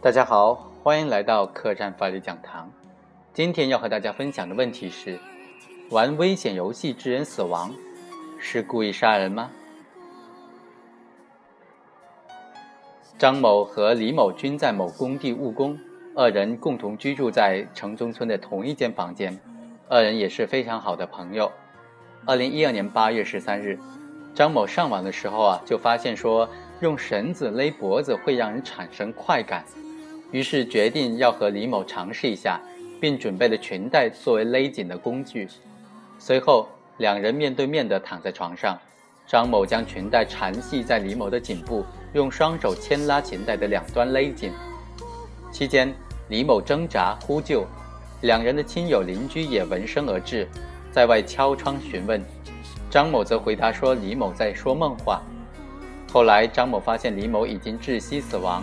大家好，欢迎来到客栈法律讲堂。今天要和大家分享的问题是：玩危险游戏致人死亡，是故意杀人吗？张某和李某均在某工地务工，二人共同居住在城中村的同一间房间，二人也是非常好的朋友。二零一二年八月十三日，张某上网的时候啊，就发现说用绳子勒脖子会让人产生快感。于是决定要和李某尝试一下，并准备了裙带作为勒紧的工具。随后，两人面对面的躺在床上，张某将裙带缠系在李某的颈部，用双手牵拉裙带的两端勒紧。期间，李某挣扎呼救，两人的亲友邻居也闻声而至，在外敲窗询问。张某则回答说李某在说梦话。后来，张某发现李某已经窒息死亡。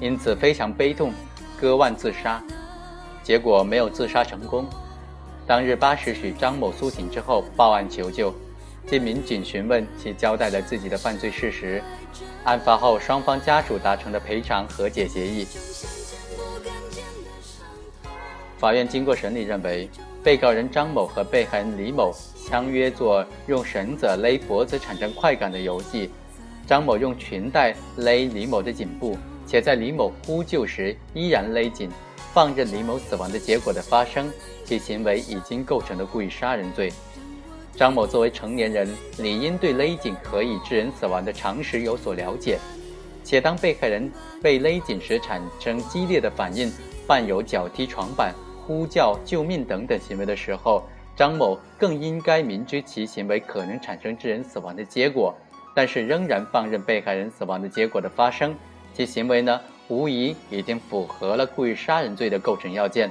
因此非常悲痛，割腕自杀，结果没有自杀成功。当日八时许，张某苏醒之后报案求救，经民警询问，其交代了自己的犯罪事实。案发后，双方家属达成了赔偿和解协议。法院经过审理认为，被告人张某和被害人李某相约做用绳子勒脖子产生快感的游戏，张某用裙带勒李某的颈部。且在李某呼救时依然勒紧，放任李某死亡的结果的发生，其行为已经构成了故意杀人罪。张某作为成年人，理应对勒紧可以致人死亡的常识有所了解。且当被害人被勒紧时产生激烈的反应，伴有脚踢床板、呼叫救命等等行为的时候，张某更应该明知其行为可能产生致人死亡的结果，但是仍然放任被害人死亡的结果的发生。其行为呢，无疑已经符合了故意杀人罪的构成要件，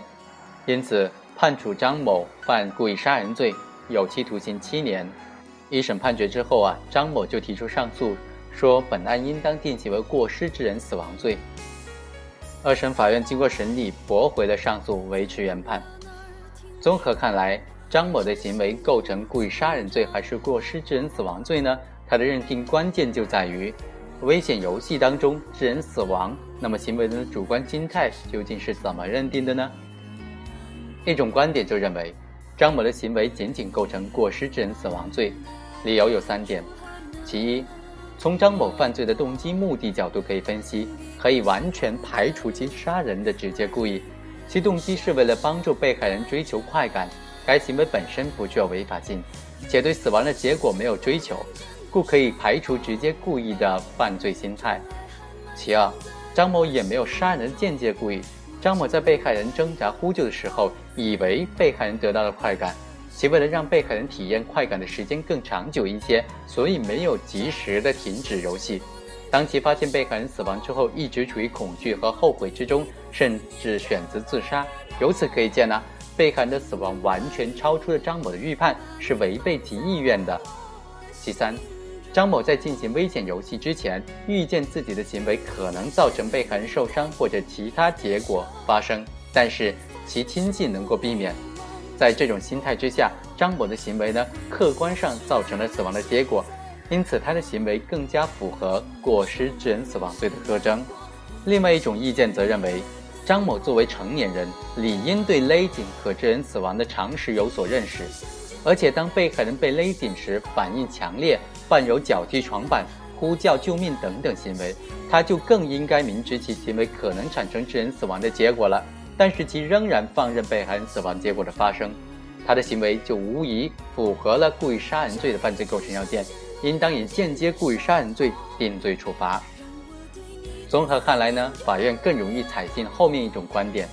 因此判处张某犯故意杀人罪，有期徒刑七年。一审判决之后啊，张某就提出上诉，说本案应当定性为过失致人死亡罪。二审法院经过审理，驳回了上诉，维持原判。综合看来，张某的行为构成故意杀人罪还是过失致人死亡罪呢？他的认定关键就在于。危险游戏当中致人死亡，那么行为人的主观心态究竟是怎么认定的呢？一种观点就认为，张某的行为仅仅构成过失致人死亡罪，理由有三点：其一，从张某犯罪的动机目的角度可以分析，可以完全排除其杀人的直接故意，其动机是为了帮助被害人追求快感，该行为本身不具有违法性，且对死亡的结果没有追求。故可以排除直接故意的犯罪心态。其二，张某也没有杀人的间接故意。张某在被害人挣扎呼救的时候，以为被害人得到了快感，其为了让被害人体验快感的时间更长久一些，所以没有及时的停止游戏。当其发现被害人死亡之后，一直处于恐惧和后悔之中，甚至选择自杀。由此可以见呢，被害人的死亡完全超出了张某的预判，是违背其意愿的。其三。张某在进行危险游戏之前，预见自己的行为可能造成被害人受伤或者其他结果发生，但是其亲信能够避免。在这种心态之下，张某的行为呢，客观上造成了死亡的结果，因此他的行为更加符合过失致人死亡罪的特征。另外一种意见则认为，张某作为成年人，理应对勒紧可致人死亡的常识有所认识。而且，当被害人被勒紧时，反应强烈，伴有脚踢床板、呼叫救命等等行为，他就更应该明知其行为可能产生致人死亡的结果了，但是其仍然放任被害人死亡结果的发生，他的行为就无疑符合了故意杀人罪的犯罪构成要件，应当以间接故意杀人罪定罪处罚。综合看来呢，法院更容易采信后面一种观点。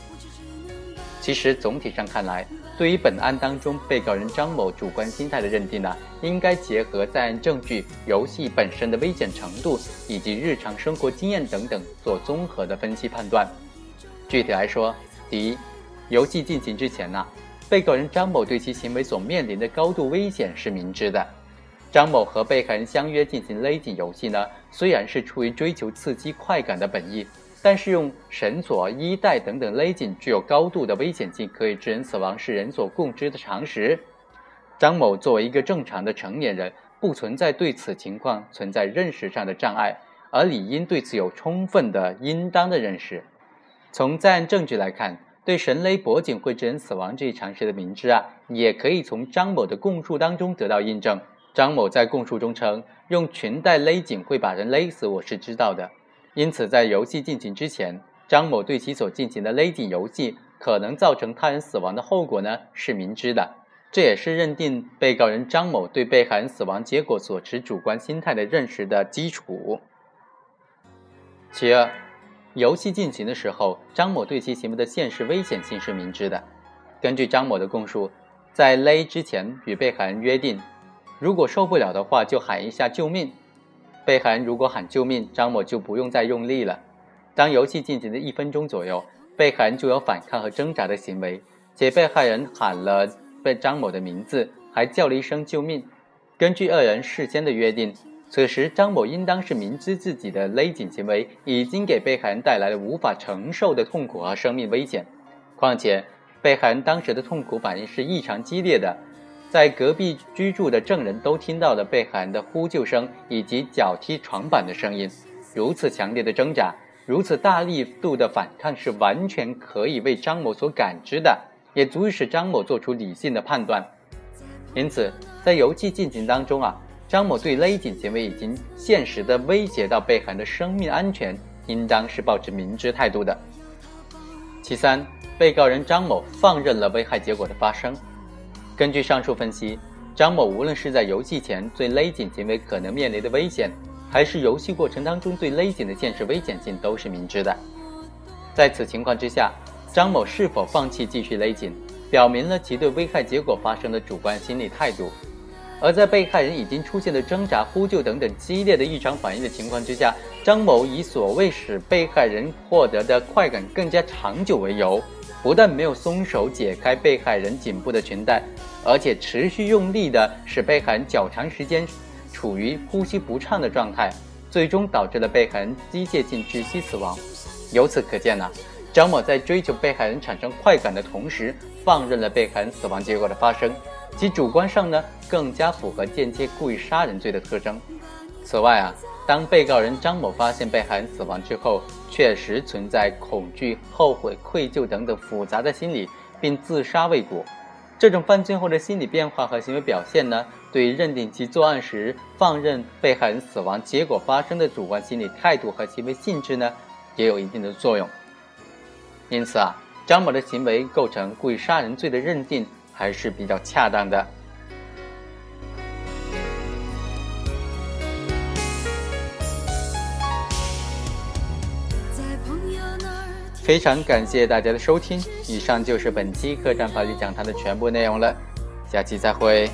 其实总体上看来。对于本案当中被告人张某主观心态的认定呢，应该结合在案证据、游戏本身的危险程度以及日常生活经验等等做综合的分析判断。具体来说，第一，游戏进行之前呢，被告人张某对其行为所面临的高度危险是明知的。张某和被害人相约进行勒紧游戏呢，虽然是出于追求刺激快感的本意。但是用绳索、衣带等等勒紧，具有高度的危险性，可以致人死亡，是人所共知的常识。张某作为一个正常的成年人，不存在对此情况存在认识上的障碍，而理应对此有充分的、应当的认识。从在案证据来看，对神勒脖颈会致人死亡这一常识的明知啊，也可以从张某的供述当中得到印证。张某在供述中称，用裙带勒颈会把人勒死，我是知道的。因此，在游戏进行之前，张某对其所进行的勒颈游戏可能造成他人死亡的后果呢，是明知的。这也是认定被告人张某对被害人死亡结果所持主观心态的认识的基础。其二，游戏进行的时候，张某对其行为的现实危险性是明知的。根据张某的供述，在勒之前与被害人约定，如果受不了的话就喊一下救命。被害人如果喊救命，张某就不用再用力了。当游戏进行的一分钟左右，被害人就有反抗和挣扎的行为，且被害人喊了。被张某的名字，还叫了一声救命。根据二人事先的约定，此时张某应当是明知自己的勒紧行为已经给被害人带来了无法承受的痛苦和生命危险。况且，被害人当时的痛苦反应是异常激烈的，在隔壁居住的证人都听到了被害人的呼救声以及脚踢床板的声音。如此强烈的挣扎，如此大力度的反抗，是完全可以为张某所感知的。也足以使张某做出理性的判断，因此，在游戏进行当中啊，张某对勒颈行为已经现实的威胁到被害人的生命安全，应当是抱持明知态度的。其三，被告人张某放任了危害结果的发生。根据上述分析，张某无论是在游戏前最勒紧行为可能面临的危险，还是游戏过程当中最勒紧的现实危险性，都是明知的。在此情况之下。张某是否放弃继续勒紧，表明了其对危害结果发生的主观心理态度。而在被害人已经出现的挣扎、呼救等等激烈的异常反应的情况之下，张某以所谓使被害人获得的快感更加长久为由，不但没有松手解开被害人颈部的裙带，而且持续用力的使被害人较长时间处于呼吸不畅的状态，最终导致了被害人机械性窒息死亡。由此可见呢。张某在追求被害人产生快感的同时，放任了被害人死亡结果的发生，其主观上呢更加符合间接故意杀人罪的特征。此外啊，当被告人张某发现被害人死亡之后，确实存在恐惧、后悔、愧疚等等复杂的心理，并自杀未果。这种犯罪后的心理变化和行为表现呢，对于认定其作案时放任被害人死亡结果发生的主观心理态度和行为性质呢，也有一定的作用。因此啊，张某的行为构成故意杀人罪的认定还是比较恰当的。非常感谢大家的收听，以上就是本期客栈法律讲堂的全部内容了，下期再会。